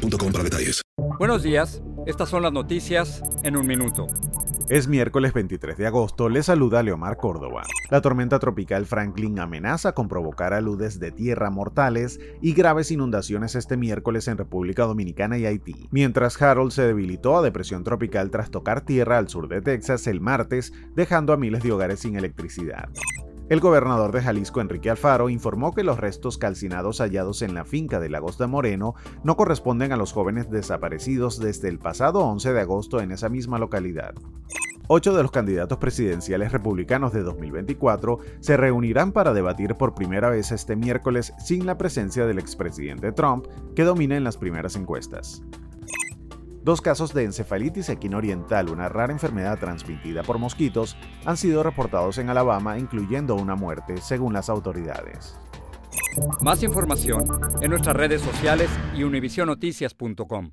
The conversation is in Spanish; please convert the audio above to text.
boostmobile.com para detalles. Buenos días. Estas son las noticias en un minuto. Es miércoles 23 de agosto, le saluda Leomar Córdoba. La tormenta tropical Franklin amenaza con provocar aludes de tierra mortales y graves inundaciones este miércoles en República Dominicana y Haití, mientras Harold se debilitó a depresión tropical tras tocar tierra al sur de Texas el martes, dejando a miles de hogares sin electricidad. El gobernador de Jalisco, Enrique Alfaro, informó que los restos calcinados hallados en la finca de Lagos de Moreno no corresponden a los jóvenes desaparecidos desde el pasado 11 de agosto en esa misma localidad. Ocho de los candidatos presidenciales republicanos de 2024 se reunirán para debatir por primera vez este miércoles sin la presencia del expresidente Trump, que domina en las primeras encuestas. Dos casos de encefalitis equinoriental, una rara enfermedad transmitida por mosquitos, han sido reportados en Alabama, incluyendo una muerte, según las autoridades. Más información en nuestras redes sociales y univisionoticias.com.